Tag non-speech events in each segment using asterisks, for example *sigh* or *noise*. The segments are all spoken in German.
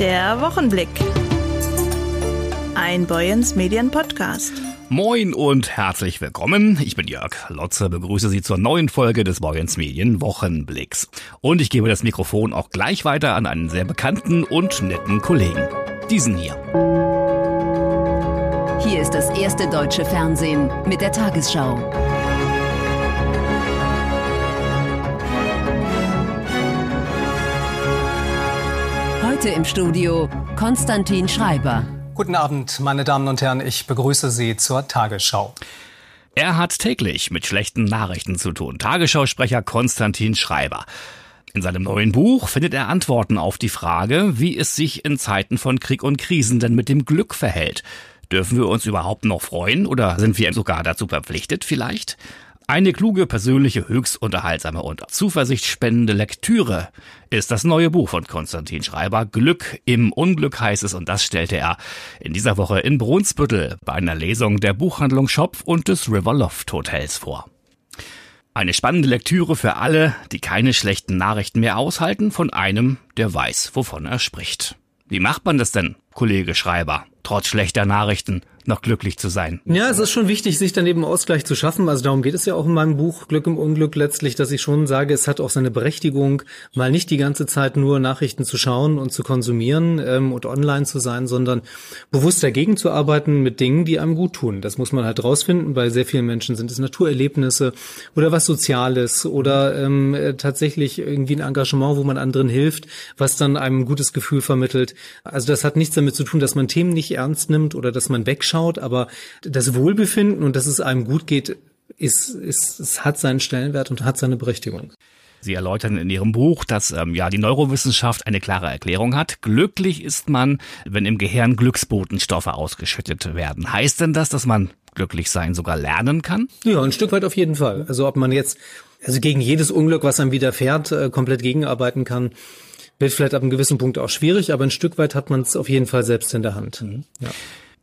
Der Wochenblick. Ein Boyens Medien Podcast. Moin und herzlich willkommen. Ich bin Jörg Lotze, begrüße Sie zur neuen Folge des Boyens Medien Wochenblicks. Und ich gebe das Mikrofon auch gleich weiter an einen sehr bekannten und netten Kollegen. Diesen hier. Hier ist das erste deutsche Fernsehen mit der Tagesschau. Heute im Studio Konstantin Schreiber. Guten Abend, meine Damen und Herren. Ich begrüße Sie zur Tagesschau. Er hat täglich mit schlechten Nachrichten zu tun. Tagesschausprecher Konstantin Schreiber. In seinem neuen Buch findet er Antworten auf die Frage, wie es sich in Zeiten von Krieg und Krisen denn mit dem Glück verhält. Dürfen wir uns überhaupt noch freuen oder sind wir sogar dazu verpflichtet vielleicht? Eine kluge, persönliche, höchst unterhaltsame und zuversichtspendende Lektüre ist das neue Buch von Konstantin Schreiber. Glück im Unglück heißt es und das stellte er in dieser Woche in Brunsbüttel bei einer Lesung der Buchhandlung Schopf und des River Loft Hotels vor. Eine spannende Lektüre für alle, die keine schlechten Nachrichten mehr aushalten von einem, der weiß, wovon er spricht. Wie macht man das denn, Kollege Schreiber, trotz schlechter Nachrichten noch glücklich zu sein. Ja, es ist schon wichtig, sich dann eben Ausgleich zu schaffen. Also darum geht es ja auch in meinem Buch Glück im Unglück letztlich, dass ich schon sage, es hat auch seine Berechtigung, mal nicht die ganze Zeit nur Nachrichten zu schauen und zu konsumieren ähm, und online zu sein, sondern bewusst dagegen zu arbeiten mit Dingen, die einem gut tun. Das muss man halt rausfinden. Bei sehr vielen Menschen sind es Naturerlebnisse oder was Soziales oder ähm, äh, tatsächlich irgendwie ein Engagement, wo man anderen hilft, was dann einem ein gutes Gefühl vermittelt. Also das hat nichts damit zu tun, dass man Themen nicht ernst nimmt oder dass man wegschaut aber das Wohlbefinden und dass es einem gut geht, ist, ist, es hat seinen Stellenwert und hat seine Berechtigung. Sie erläutern in Ihrem Buch, dass ähm, ja die Neurowissenschaft eine klare Erklärung hat. Glücklich ist man, wenn im Gehirn Glücksbotenstoffe ausgeschüttet werden. Heißt denn das, dass man glücklich sein sogar lernen kann? Ja, ein Stück weit auf jeden Fall. Also ob man jetzt also gegen jedes Unglück, was einem widerfährt, äh, komplett gegenarbeiten kann, wird vielleicht ab einem gewissen Punkt auch schwierig, aber ein Stück weit hat man es auf jeden Fall selbst in der Hand. Mhm. Ja.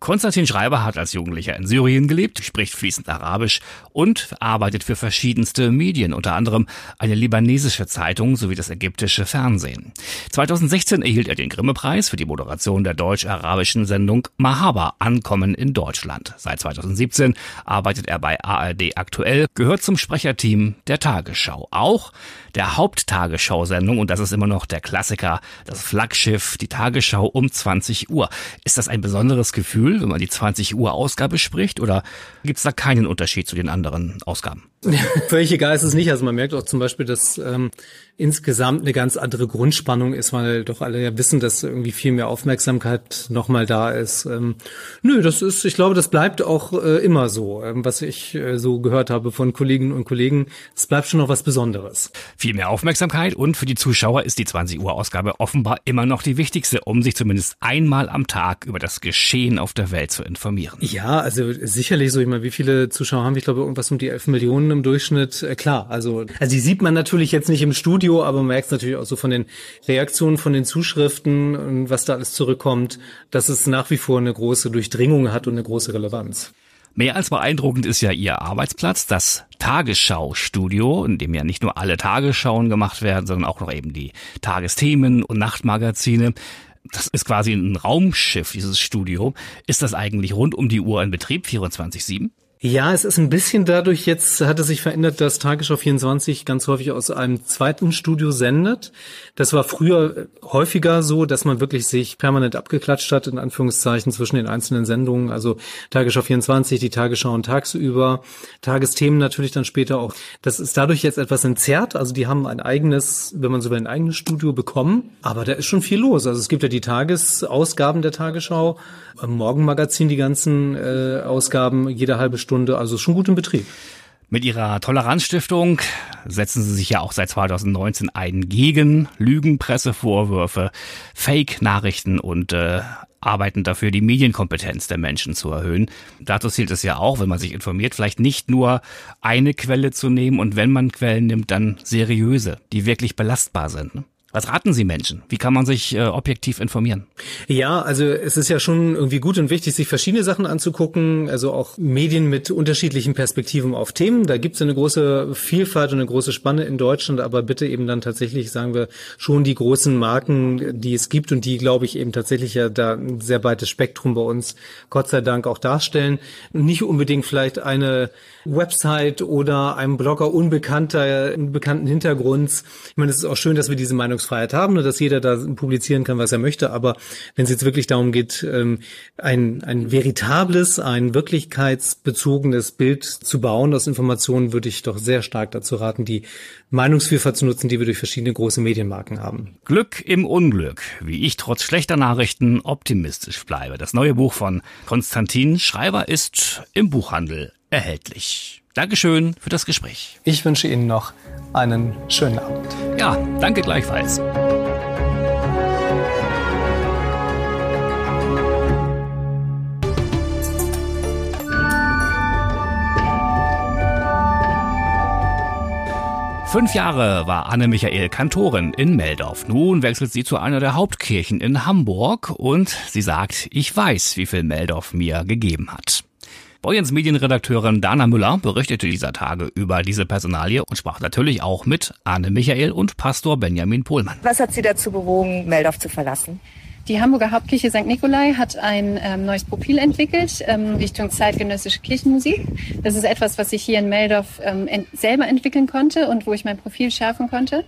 Konstantin Schreiber hat als Jugendlicher in Syrien gelebt, spricht fließend Arabisch und arbeitet für verschiedenste Medien, unter anderem eine libanesische Zeitung sowie das ägyptische Fernsehen. 2016 erhielt er den Grimme-Preis für die Moderation der deutsch-arabischen Sendung Mahaba Ankommen in Deutschland. Seit 2017 arbeitet er bei ARD aktuell, gehört zum Sprecherteam der Tagesschau. Auch der Haupttagesschau-Sendung, und das ist immer noch der Klassiker, das Flaggschiff, die Tagesschau um 20 Uhr. Ist das ein besonderes Gefühl, wenn man die 20 Uhr Ausgabe spricht, oder gibt es da keinen Unterschied zu den anderen Ausgaben? *laughs* Völlig egal ist es nicht. Also man merkt auch zum Beispiel, dass ähm, insgesamt eine ganz andere Grundspannung ist, weil doch alle ja wissen, dass irgendwie viel mehr Aufmerksamkeit nochmal da ist. Ähm, nö, das ist, ich glaube, das bleibt auch äh, immer so, ähm, was ich äh, so gehört habe von Kolleginnen und Kollegen. Es bleibt schon noch was Besonderes. Viel mehr Aufmerksamkeit und für die Zuschauer ist die 20 Uhr Ausgabe offenbar immer noch die wichtigste, um sich zumindest einmal am Tag über das Geschehen auf der Welt zu informieren. Ja, also sicherlich so. Ich meine, wie viele Zuschauer haben wir? Ich glaube, irgendwas um die 11 Millionen im Durchschnitt, äh, klar. Also, also die sieht man natürlich jetzt nicht im Studio, aber man merkt es natürlich auch so von den Reaktionen, von den Zuschriften und was da alles zurückkommt, dass es nach wie vor eine große Durchdringung hat und eine große Relevanz. Mehr als beeindruckend ist ja Ihr Arbeitsplatz, das Tagesschau-Studio, in dem ja nicht nur alle Tagesschauen gemacht werden, sondern auch noch eben die Tagesthemen und Nachtmagazine. Das ist quasi ein Raumschiff, dieses Studio. Ist das eigentlich rund um die Uhr in Betrieb, 24-7? Ja, es ist ein bisschen dadurch, jetzt hat es sich verändert, dass Tagesschau 24 ganz häufig aus einem zweiten Studio sendet. Das war früher häufiger so, dass man wirklich sich permanent abgeklatscht hat, in Anführungszeichen, zwischen den einzelnen Sendungen. Also Tagesschau 24, die Tagesschau und tagsüber, Tagesthemen natürlich dann später auch. Das ist dadurch jetzt etwas entzerrt. Also die haben ein eigenes, wenn man so will, ein eigenes Studio bekommen. Aber da ist schon viel los. Also es gibt ja die Tagesausgaben der Tagesschau, Morgenmagazin die ganzen äh, Ausgaben, jede halbe Stunde Stunde, also schon gut im Betrieb. Mit ihrer Toleranzstiftung setzen sie sich ja auch seit 2019 ein gegen Lügenpressevorwürfe, Fake-Nachrichten und äh, arbeiten dafür, die Medienkompetenz der Menschen zu erhöhen. Dazu zählt es ja auch, wenn man sich informiert, vielleicht nicht nur eine Quelle zu nehmen und wenn man Quellen nimmt, dann seriöse, die wirklich belastbar sind. Ne? Was raten Sie Menschen? Wie kann man sich äh, objektiv informieren? Ja, also es ist ja schon irgendwie gut und wichtig, sich verschiedene Sachen anzugucken, also auch Medien mit unterschiedlichen Perspektiven auf Themen. Da gibt es eine große Vielfalt und eine große Spanne in Deutschland, aber bitte eben dann tatsächlich, sagen wir, schon die großen Marken, die es gibt und die, glaube ich, eben tatsächlich ja da ein sehr breites Spektrum bei uns, Gott sei Dank, auch darstellen. Nicht unbedingt vielleicht eine Website oder einem Blogger unbekannter, unbekannten Hintergrunds. Ich meine, es ist auch schön, dass wir diese Meinungsfreiheit haben und dass jeder da publizieren kann, was er möchte. Aber wenn es jetzt wirklich darum geht, ähm, ein, ein veritables, ein wirklichkeitsbezogenes Bild zu bauen aus Informationen, würde ich doch sehr stark dazu raten, die Meinungsvielfalt zu nutzen, die wir durch verschiedene große Medienmarken haben. Glück im Unglück, wie ich trotz schlechter Nachrichten optimistisch bleibe. Das neue Buch von Konstantin Schreiber ist im Buchhandel erhältlich. Dankeschön für das Gespräch. Ich wünsche Ihnen noch einen schönen Abend. Ja, danke gleichfalls. Fünf Jahre war Anne Michael Kantorin in Meldorf. Nun wechselt sie zu einer der Hauptkirchen in Hamburg und sie sagt, ich weiß, wie viel Meldorf mir gegeben hat. Boyens Medienredakteurin Dana Müller berichtete dieser Tage über diese Personalie und sprach natürlich auch mit Arne Michael und Pastor Benjamin Pohlmann. Was hat Sie dazu bewogen, Meldorf zu verlassen? Die Hamburger Hauptkirche St. Nikolai hat ein ähm, neues Profil entwickelt ähm, Richtung zeitgenössische Kirchenmusik. Das ist etwas, was ich hier in Meldorf ähm, ent selber entwickeln konnte und wo ich mein Profil schärfen konnte.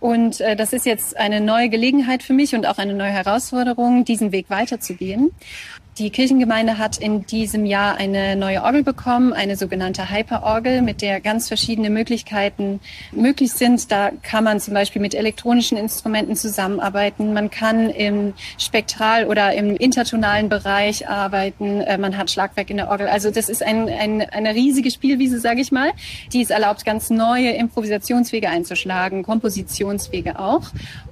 Und äh, das ist jetzt eine neue Gelegenheit für mich und auch eine neue Herausforderung, diesen Weg weiterzugehen. Die Kirchengemeinde hat in diesem Jahr eine neue Orgel bekommen, eine sogenannte Hyperorgel, mit der ganz verschiedene Möglichkeiten möglich sind. Da kann man zum Beispiel mit elektronischen Instrumenten zusammenarbeiten. Man kann im Spektral- oder im intertonalen Bereich arbeiten. Äh, man hat Schlagwerk in der Orgel. Also das ist ein, ein, eine riesige Spielwiese, sage ich mal, die es erlaubt, ganz neue Improvisationswege einzuschlagen, Kompositionswege auch.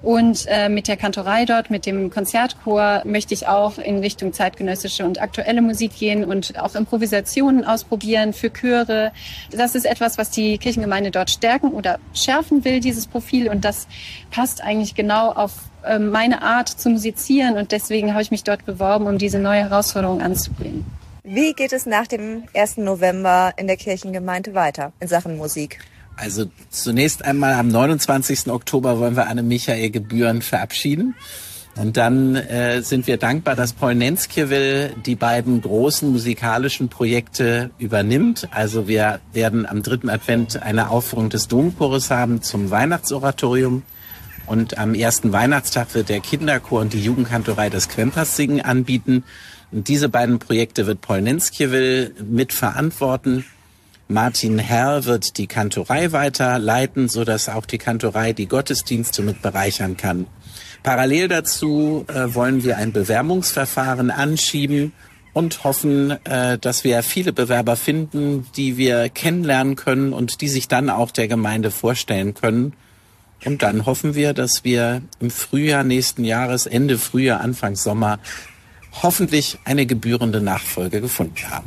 Und äh, mit der Kantorei dort, mit dem Konzertchor, möchte ich auch in Richtung zeitgenössische zeitgenössische und aktuelle Musik gehen und auch Improvisationen ausprobieren für Chöre. Das ist etwas, was die Kirchengemeinde dort stärken oder schärfen will, dieses Profil. Und das passt eigentlich genau auf ähm, meine Art zu musizieren. Und deswegen habe ich mich dort beworben, um diese neue Herausforderung anzubringen. Wie geht es nach dem 1. November in der Kirchengemeinde weiter in Sachen Musik? Also zunächst einmal am 29. Oktober wollen wir Anne Michael Gebühren verabschieden. Und dann äh, sind wir dankbar, dass Paul Nenskiewicz die beiden großen musikalischen Projekte übernimmt. Also wir werden am dritten Advent eine Aufführung des Domchores haben zum Weihnachtsoratorium. Und am ersten Weihnachtstag wird der Kinderchor und die Jugendkantorei das Quempers singen anbieten. Und diese beiden Projekte wird Paul Nenskiewicz mitverantworten. Martin Herr wird die Kantorei weiterleiten, so dass auch die Kantorei die Gottesdienste mit bereichern kann. Parallel dazu äh, wollen wir ein Bewerbungsverfahren anschieben und hoffen, äh, dass wir viele Bewerber finden, die wir kennenlernen können und die sich dann auch der Gemeinde vorstellen können. Und dann hoffen wir, dass wir im Frühjahr nächsten Jahres, Ende Frühjahr, Anfang Sommer, hoffentlich eine gebührende Nachfolge gefunden haben.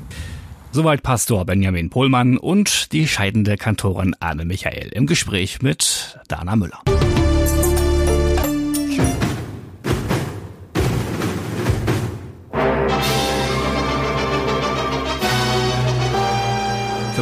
Soweit Pastor Benjamin Pohlmann und die scheidende Kantorin Anne Michael im Gespräch mit Dana Müller.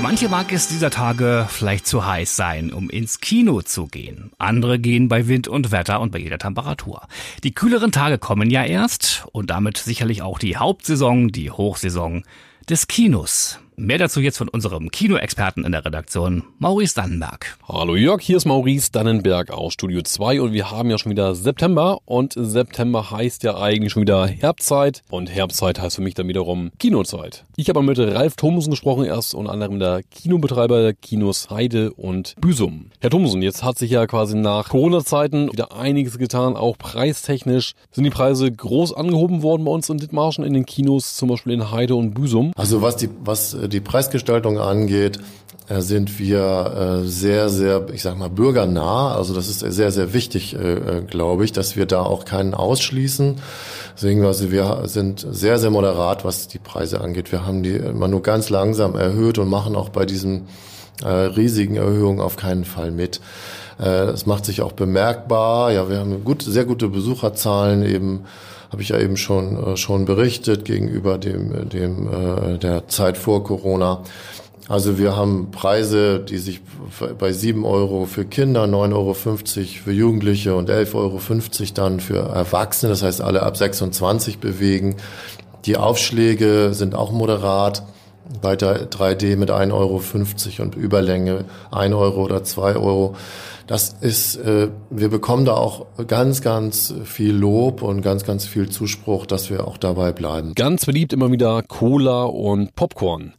Manche mag es dieser Tage vielleicht zu heiß sein, um ins Kino zu gehen. Andere gehen bei Wind und Wetter und bei jeder Temperatur. Die kühleren Tage kommen ja erst und damit sicherlich auch die Hauptsaison, die Hochsaison des Kinos. Mehr dazu jetzt von unserem Kinoexperten in der Redaktion, Maurice Dannenberg. Hallo Jörg, hier ist Maurice Dannenberg aus Studio 2 und wir haben ja schon wieder September und September heißt ja eigentlich schon wieder Herbstzeit und Herbstzeit heißt für mich dann wiederum Kinozeit. Ich habe mit Ralf Thomsen gesprochen, er ist unter anderem der Kinobetreiber der Kinos Heide und Büsum. Herr Thomsen, jetzt hat sich ja quasi nach Corona-Zeiten wieder einiges getan, auch preistechnisch. Sind die Preise groß angehoben worden bei uns in Dithmarschen in den Kinos, zum Beispiel in Heide und Büsum? Also was die, was die Preisgestaltung angeht, äh, sind wir äh, sehr, sehr, ich sag mal, bürgernah. Also das ist sehr, sehr wichtig, äh, glaube ich, dass wir da auch keinen ausschließen. Deswegen, also wir sind sehr, sehr moderat, was die Preise angeht. Wir haben die immer nur ganz langsam erhöht und machen auch bei diesen riesigen Erhöhungen auf keinen Fall mit. Es macht sich auch bemerkbar. Ja, wir haben gut, sehr gute Besucherzahlen eben habe ich ja eben schon äh, schon berichtet gegenüber dem dem äh, der Zeit vor Corona. Also wir haben Preise, die sich bei 7 Euro für Kinder, 9,50 Euro für Jugendliche und 11,50 Euro dann für Erwachsene, das heißt alle ab 26 bewegen. Die Aufschläge sind auch moderat bei 3D mit 1,50 Euro und Überlänge 1 Euro oder 2 Euro. Das ist, äh, wir bekommen da auch ganz, ganz viel Lob und ganz, ganz viel Zuspruch, dass wir auch dabei bleiben. Ganz beliebt immer wieder Cola und Popcorn.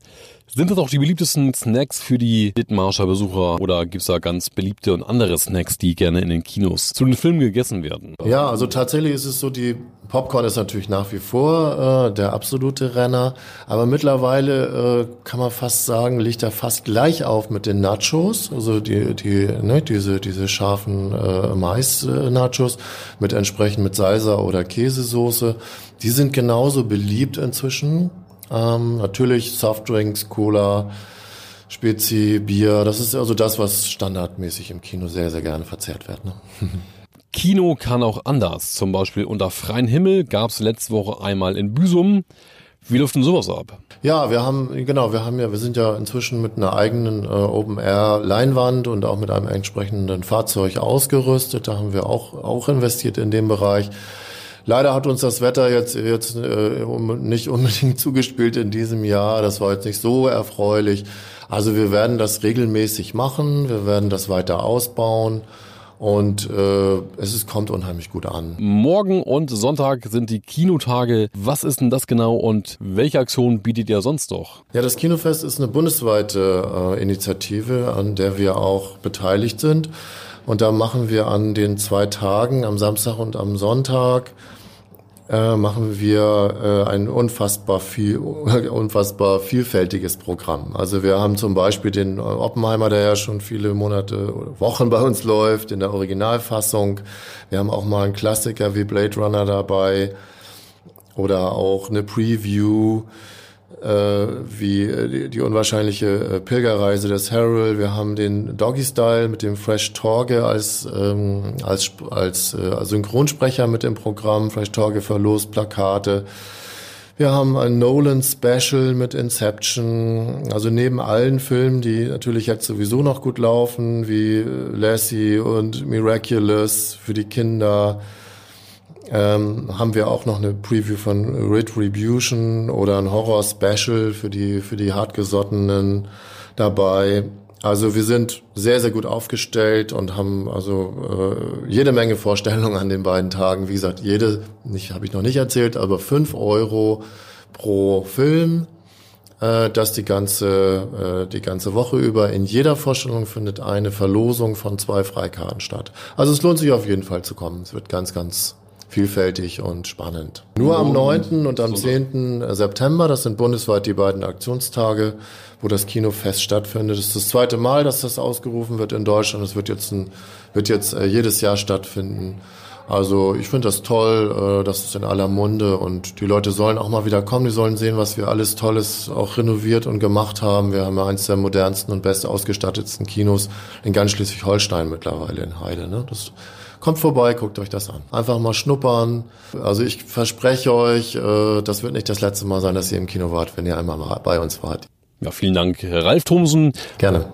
Sind das auch die beliebtesten Snacks für die Dithmarscher Besucher oder gibt's da ganz beliebte und andere Snacks, die gerne in den Kinos zu den Filmen gegessen werden? Ja, also tatsächlich ist es so, die Popcorn ist natürlich nach wie vor äh, der absolute Renner, aber mittlerweile äh, kann man fast sagen, liegt er fast gleich auf mit den Nachos, also die, die, ne, diese, diese scharfen äh, Mais-Nachos mit entsprechend mit Salsa oder Käsesoße. Die sind genauso beliebt inzwischen ähm, natürlich Softdrinks, Cola, Spezi, Bier. Das ist also das, was standardmäßig im Kino sehr, sehr gerne verzehrt wird. Ne? *laughs* Kino kann auch anders. Zum Beispiel unter freiem Himmel gab es letzte Woche einmal in Büsum. Wie läuft denn sowas ab? Ja, wir haben, genau, wir haben ja, wir sind ja inzwischen mit einer eigenen äh, Open-Air-Leinwand und auch mit einem entsprechenden Fahrzeug ausgerüstet. Da haben wir auch, auch investiert in dem Bereich. Leider hat uns das Wetter jetzt, jetzt äh, nicht unbedingt *laughs* zugespielt in diesem Jahr. Das war jetzt nicht so erfreulich. Also wir werden das regelmäßig machen. Wir werden das weiter ausbauen. Und äh, es ist, kommt unheimlich gut an. Morgen und Sonntag sind die Kinotage. Was ist denn das genau und welche Aktion bietet ihr sonst doch? Ja, das Kinofest ist eine bundesweite äh, Initiative, an der wir auch beteiligt sind. Und da machen wir an den zwei Tagen, am Samstag und am Sonntag, äh, machen wir äh, ein unfassbar viel, *laughs* unfassbar vielfältiges Programm. Also wir haben zum Beispiel den Oppenheimer, der ja schon viele Monate oder Wochen bei uns läuft, in der Originalfassung. Wir haben auch mal einen Klassiker wie Blade Runner dabei oder auch eine Preview äh, wie äh, die, unwahrscheinliche äh, Pilgerreise des Harold. Wir haben den Doggy Style mit dem Fresh Torge als ähm, als als äh, Synchronsprecher mit dem Programm. Fresh Torge verlost Plakate. Wir haben ein Nolan Special mit Inception. Also neben allen Filmen, die natürlich jetzt sowieso noch gut laufen, wie äh, Lassie und Miraculous für die Kinder ähm, haben wir auch noch eine Preview von Retribution oder ein Horror-Special für die, für die hartgesottenen dabei. Also wir sind sehr, sehr gut aufgestellt und haben also äh, jede Menge Vorstellungen an den beiden Tagen. Wie gesagt, jede, nicht habe ich noch nicht erzählt, aber fünf Euro pro Film. Äh, das die ganze, äh, die ganze Woche über. In jeder Vorstellung findet eine Verlosung von zwei Freikarten statt. Also es lohnt sich auf jeden Fall zu kommen. Es wird ganz, ganz vielfältig und spannend. Nur am 9. und am 10. September, das sind bundesweit die beiden Aktionstage, wo das Kinofest stattfindet. Das ist das zweite Mal, dass das ausgerufen wird in Deutschland. Es wird jetzt, ein, wird jetzt äh, jedes Jahr stattfinden. Also ich finde das toll, äh, das ist in aller Munde und die Leute sollen auch mal wieder kommen, die sollen sehen, was wir alles Tolles auch renoviert und gemacht haben. Wir haben ja eines der modernsten und best ausgestattetsten Kinos in ganz Schleswig-Holstein mittlerweile in Heide. Ne? Das Kommt vorbei, guckt euch das an. Einfach mal schnuppern. Also ich verspreche euch, äh, das wird nicht das letzte Mal sein, dass ihr im Kino wart, wenn ihr einmal mal bei uns wart. Ja, vielen Dank, Ralf Thomsen. Gerne.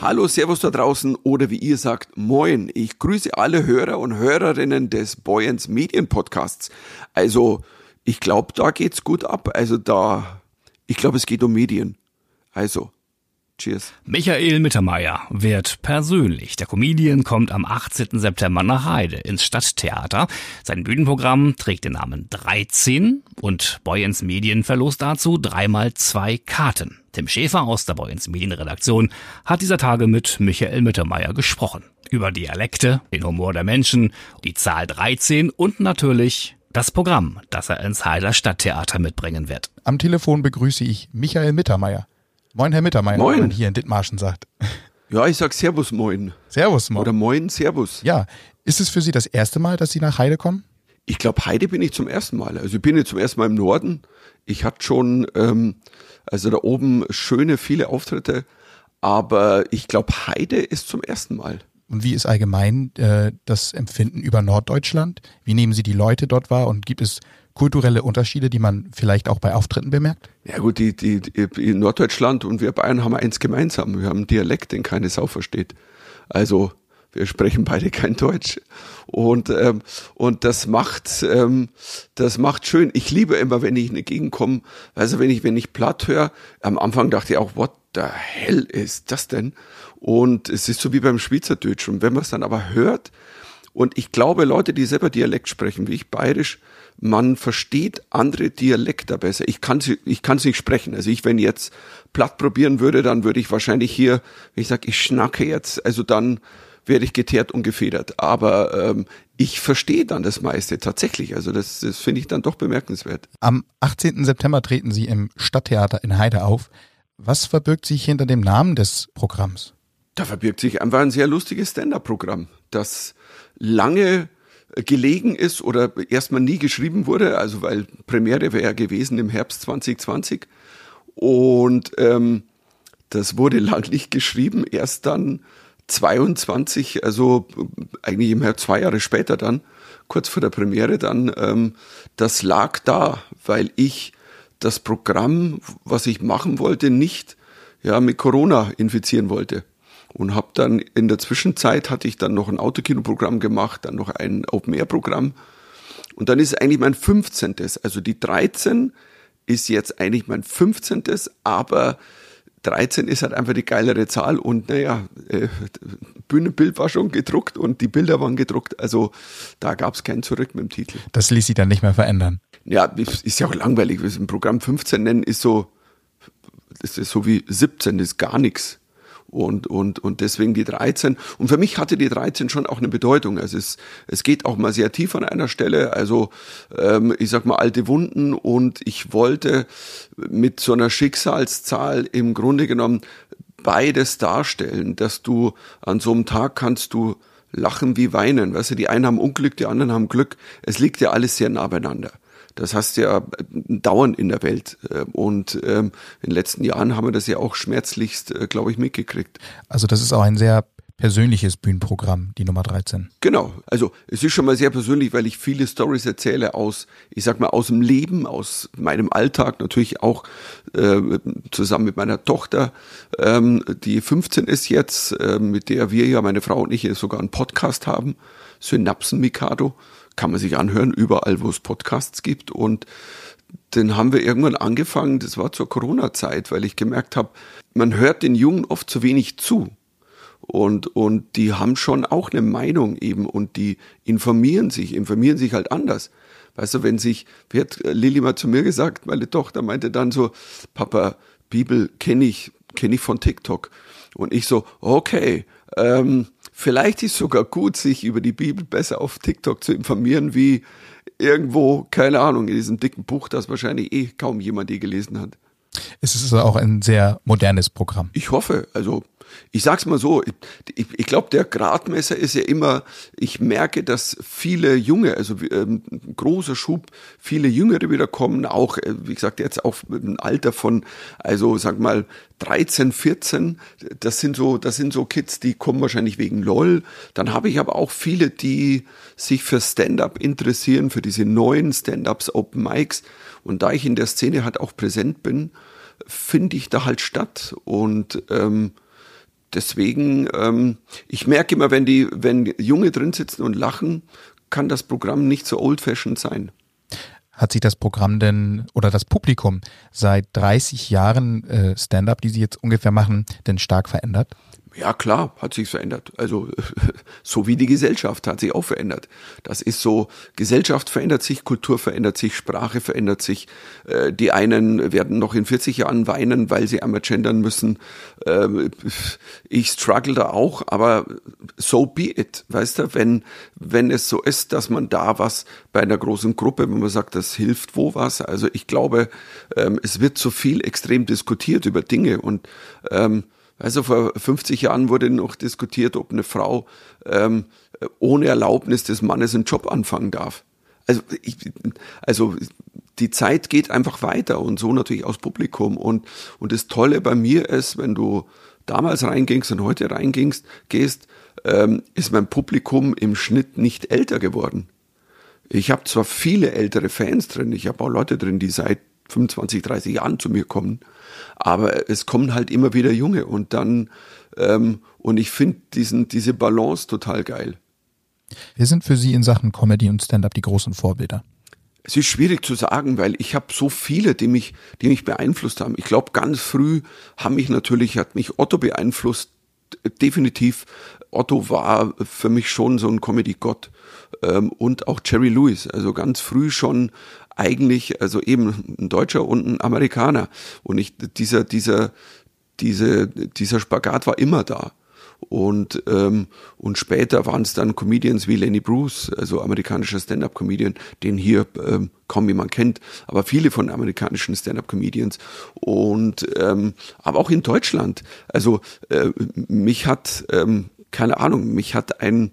Hallo, Servus da draußen oder wie ihr sagt, Moin. Ich grüße alle Hörer und Hörerinnen des Boyens Medien Podcasts. Also, ich glaube, da geht's gut ab. Also da, ich glaube, es geht um Medien. Also, Cheers. Michael Mittermeier wird persönlich. Der Comedian kommt am 18. September nach Heide ins Stadttheater. Sein Bühnenprogramm trägt den Namen 13 und Boyens Medien verlost dazu dreimal zwei Karten. Tim Schäfer aus der Boyens Medienredaktion hat dieser Tage mit Michael Mittermeier gesprochen. Über Dialekte, den Humor der Menschen, die Zahl 13 und natürlich das Programm, das er ins Heider Stadttheater mitbringen wird. Am Telefon begrüße ich Michael Mittermeier. Moin, Herr Mittermeier, moin. man hier in Dithmarschen sagt. Ja, ich sag Servus, moin. Servus, moin. Oder moin, Servus. Ja, ist es für Sie das erste Mal, dass Sie nach Heide kommen? Ich glaube, Heide bin ich zum ersten Mal. Also ich bin jetzt zum ersten Mal im Norden. Ich hatte schon, ähm, also da oben schöne, viele Auftritte. aber ich glaube, Heide ist zum ersten Mal. Und wie ist allgemein äh, das Empfinden über Norddeutschland? Wie nehmen Sie die Leute dort wahr und gibt es kulturelle Unterschiede, die man vielleicht auch bei Auftritten bemerkt? Ja gut, die, die, die Norddeutschland und wir Bayern haben eins gemeinsam. Wir haben einen Dialekt, den keine Sau versteht. Also wir sprechen beide kein Deutsch. Und, ähm, und das macht, ähm, das macht schön. Ich liebe immer, wenn ich in eine Gegend komme, also wenn ich, wenn ich platt höre, am Anfang dachte ich auch, what the hell ist das denn? Und es ist so wie beim Schweizerdeutsch. Und wenn man es dann aber hört, und ich glaube, Leute, die selber Dialekt sprechen, wie ich bayerisch, man versteht andere Dialekte besser. Ich kann sie, ich kann sie nicht sprechen. Also ich, wenn jetzt platt probieren würde, dann würde ich wahrscheinlich hier, wenn ich sage, ich schnacke jetzt, also dann werde ich geteert und gefedert. Aber ähm, ich verstehe dann das meiste tatsächlich. Also das, das finde ich dann doch bemerkenswert. Am 18. September treten Sie im Stadttheater in Heide auf. Was verbirgt sich hinter dem Namen des Programms? Da verbirgt sich einfach ein sehr lustiges Stand-up-Programm, das lange gelegen ist oder erstmal nie geschrieben wurde, also weil Premiere wäre ja gewesen im Herbst 2020 und ähm, das wurde *laughs* lang nicht geschrieben, erst dann 22, also eigentlich im Herbst zwei Jahre später dann, kurz vor der Premiere dann, ähm, das lag da, weil ich das Programm, was ich machen wollte, nicht ja mit Corona infizieren wollte und habe dann in der Zwischenzeit hatte ich dann noch ein Autokinoprogramm gemacht, dann noch ein Open Air Programm und dann ist es eigentlich mein 15. Also die 13 ist jetzt eigentlich mein 15. aber 13 ist halt einfach die geilere Zahl und naja, äh, Bühnenbild war schon gedruckt und die Bilder waren gedruckt, also da gab es kein Zurück mit dem Titel. Das ließ sich dann nicht mehr verändern. Ja, ist ja auch langweilig, wir ein Programm 15 nennen, ist so, das ist so wie 17, das ist gar nichts und, und, und deswegen die 13. Und für mich hatte die 13 schon auch eine Bedeutung. Also es, es geht auch mal sehr tief an einer Stelle, also ähm, ich sag mal alte Wunden und ich wollte mit so einer Schicksalszahl im Grunde genommen beides darstellen, dass du an so einem Tag kannst du lachen wie weinen. Weißt du, die einen haben Unglück, die anderen haben Glück. Es liegt ja alles sehr nah beieinander. Das hast du ja dauernd in der Welt. Und ähm, in den letzten Jahren haben wir das ja auch schmerzlichst, äh, glaube ich, mitgekriegt. Also das ist auch ein sehr persönliches Bühnenprogramm, die Nummer 13. Genau. Also es ist schon mal sehr persönlich, weil ich viele Stories erzähle aus, ich sag mal, aus dem Leben, aus meinem Alltag, natürlich auch äh, zusammen mit meiner Tochter, ähm, die 15 ist jetzt, äh, mit der wir ja, meine Frau und ich, sogar einen Podcast haben, Synapsen Mikado kann man sich anhören, überall, wo es Podcasts gibt. Und den haben wir irgendwann angefangen, das war zur Corona-Zeit, weil ich gemerkt habe, man hört den Jungen oft zu wenig zu. Und, und die haben schon auch eine Meinung eben und die informieren sich, informieren sich halt anders. Weißt du, wenn sich, wie hat Lilly mal zu mir gesagt, meine Tochter meinte dann so, Papa, Bibel kenne ich, kenne ich von TikTok. Und ich so, okay, ähm, Vielleicht ist sogar gut, sich über die Bibel besser auf TikTok zu informieren, wie irgendwo, keine Ahnung, in diesem dicken Buch, das wahrscheinlich eh kaum jemand je gelesen hat. Es ist auch ein sehr modernes Programm. Ich hoffe, also ich sag's mal so, ich, ich glaube, der Gradmesser ist ja immer, ich merke, dass viele Junge, also ähm, großer Schub, viele Jüngere wieder kommen, auch, äh, wie gesagt, jetzt auch mit einem Alter von, also sag mal, 13, 14, das sind so, das sind so Kids, die kommen wahrscheinlich wegen LOL. Dann habe ich aber auch viele, die sich für Stand-up interessieren, für diese neuen Stand-ups, Open Mics. Und da ich in der Szene halt auch präsent bin, finde ich da halt statt. Und ähm, deswegen, ähm, ich merke immer, wenn die, wenn Junge drin sitzen und lachen, kann das Programm nicht so old-fashioned sein. Hat sich das Programm denn oder das Publikum seit 30 Jahren äh, Stand-up, die Sie jetzt ungefähr machen, denn stark verändert? Ja, klar, hat sich verändert. Also *laughs* so wie die Gesellschaft hat sich auch verändert. Das ist so, Gesellschaft verändert sich, Kultur verändert sich, Sprache verändert sich. Äh, die einen werden noch in 40 Jahren weinen, weil sie einmal gendern müssen. Äh, ich struggle da auch, aber so be it. Weißt du, wenn, wenn es so ist, dass man da was bei einer großen Gruppe, wenn man sagt, das hilft wo was. Also ich glaube, ähm, es wird zu viel extrem diskutiert über Dinge und ähm, also vor 50 Jahren wurde noch diskutiert, ob eine Frau ähm, ohne Erlaubnis des Mannes einen Job anfangen darf. Also, ich, also die Zeit geht einfach weiter und so natürlich aus Publikum. Und, und das Tolle bei mir ist, wenn du damals reingingst und heute reingingst, gehst, ähm, ist mein Publikum im Schnitt nicht älter geworden. Ich habe zwar viele ältere Fans drin, ich habe auch Leute drin, die seit 25, 30 Jahren zu mir kommen, aber es kommen halt immer wieder Junge und dann ähm, und ich finde diesen diese Balance total geil. Wer sind für Sie in Sachen Comedy und Stand-up die großen Vorbilder? Es ist schwierig zu sagen, weil ich habe so viele, die mich, die mich beeinflusst haben. Ich glaube, ganz früh haben mich natürlich, hat mich Otto beeinflusst, definitiv. Otto war für mich schon so ein Comedy-Gott. Ähm, und auch Jerry Lewis, also ganz früh schon eigentlich, also eben ein Deutscher und ein Amerikaner. Und ich, dieser, dieser, diese, dieser Spagat war immer da. Und, ähm, und später waren es dann Comedians wie Lenny Bruce, also amerikanischer Stand-up-Comedian, den hier ähm, kaum jemand kennt, aber viele von amerikanischen Stand-up-Comedians. Und ähm, aber auch in Deutschland. Also äh, mich hat, ähm, keine Ahnung, mich hat ein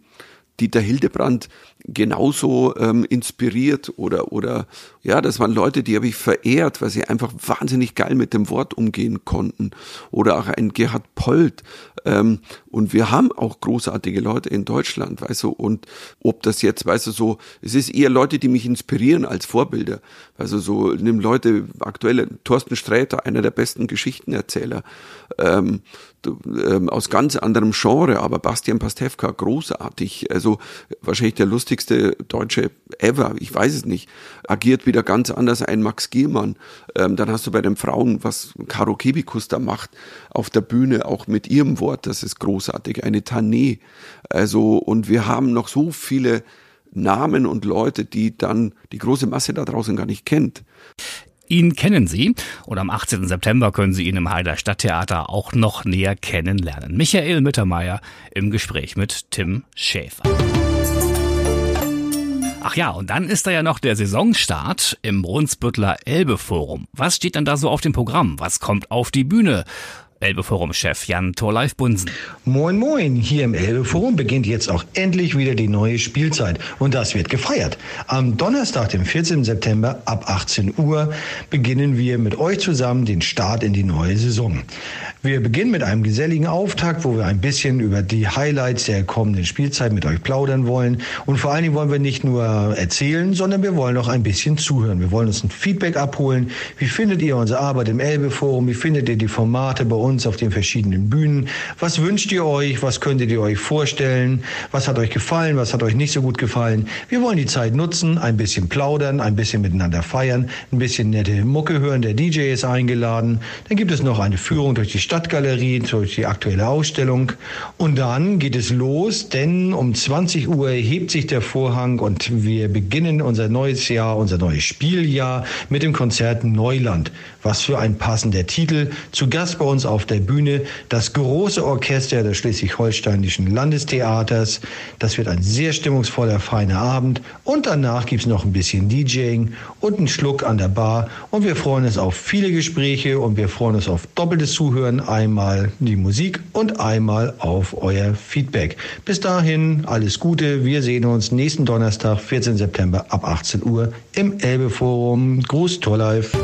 Dieter Hildebrand genauso ähm, inspiriert oder oder ja, das waren Leute, die habe ich verehrt, weil sie einfach wahnsinnig geil mit dem Wort umgehen konnten. Oder auch ein Gerhard Polt. Ähm, und wir haben auch großartige Leute in Deutschland, weißt du, und ob das jetzt, weißt du, so, es ist eher Leute, die mich inspirieren als Vorbilder. Also so, nimm Leute, aktuelle, Thorsten Sträter, einer der besten Geschichtenerzähler, ähm, ähm, aus ganz anderem Genre, aber Bastian Pastewka, großartig, also wahrscheinlich der lustigste Deutsche ever, ich weiß es nicht, agiert wieder ganz anders ein Max Giermann. Ähm, dann hast du bei den Frauen, was Caro Kebikus da macht, auf der Bühne, auch mit ihrem Wort, das ist großartig, eine Tané. Also, und wir haben noch so viele Namen und Leute, die dann die große Masse da draußen gar nicht kennt. Ihn kennen Sie und am 18. September können Sie ihn im Heider Stadttheater auch noch näher kennenlernen. Michael Mittermeier im Gespräch mit Tim Schäfer. Ach ja, und dann ist da ja noch der Saisonstart im Brunsbüttler Elbe Forum. Was steht dann da so auf dem Programm? Was kommt auf die Bühne? Elbe-Forum-Chef Jan Torleif Bunsen. Moin Moin, hier im Elbe-Forum beginnt jetzt auch endlich wieder die neue Spielzeit und das wird gefeiert. Am Donnerstag, dem 14. September ab 18 Uhr beginnen wir mit euch zusammen den Start in die neue Saison. Wir beginnen mit einem geselligen Auftakt, wo wir ein bisschen über die Highlights der kommenden Spielzeit mit euch plaudern wollen und vor allen Dingen wollen wir nicht nur erzählen, sondern wir wollen auch ein bisschen zuhören. Wir wollen uns ein Feedback abholen. Wie findet ihr unsere Arbeit im Elbe-Forum? Wie findet ihr die Formate bei uns? Uns auf den verschiedenen Bühnen. Was wünscht ihr euch? Was könntet ihr euch vorstellen? Was hat euch gefallen? Was hat euch nicht so gut gefallen? Wir wollen die Zeit nutzen, ein bisschen plaudern, ein bisschen miteinander feiern, ein bisschen nette Mucke hören. Der DJ ist eingeladen. Dann gibt es noch eine Führung durch die Stadtgalerie, durch die aktuelle Ausstellung. Und dann geht es los, denn um 20 Uhr hebt sich der Vorhang und wir beginnen unser neues Jahr, unser neues Spieljahr mit dem Konzert Neuland. Was für ein passender Titel. Zu Gast bei uns auf der Bühne das große Orchester des Schleswig-Holsteinischen Landestheaters. Das wird ein sehr stimmungsvoller, feiner Abend. Und danach gibt es noch ein bisschen DJing und einen Schluck an der Bar. Und wir freuen uns auf viele Gespräche und wir freuen uns auf doppeltes Zuhören. Einmal die Musik und einmal auf euer Feedback. Bis dahin alles Gute. Wir sehen uns nächsten Donnerstag, 14. September ab 18 Uhr im Elbe Forum. Gruß, Torlife.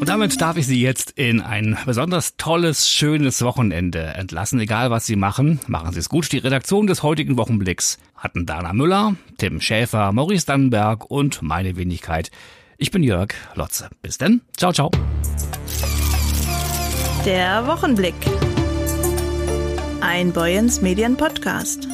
Und damit darf ich Sie jetzt in ein besonders tolles, schönes Wochenende entlassen. Egal was Sie machen, machen Sie es gut. Die Redaktion des heutigen Wochenblicks hatten Dana Müller, Tim Schäfer, Maurice Dannenberg und meine Wenigkeit. Ich bin Jörg Lotze. Bis denn. Ciao, ciao. Der Wochenblick. Ein Boyens Medien Podcast.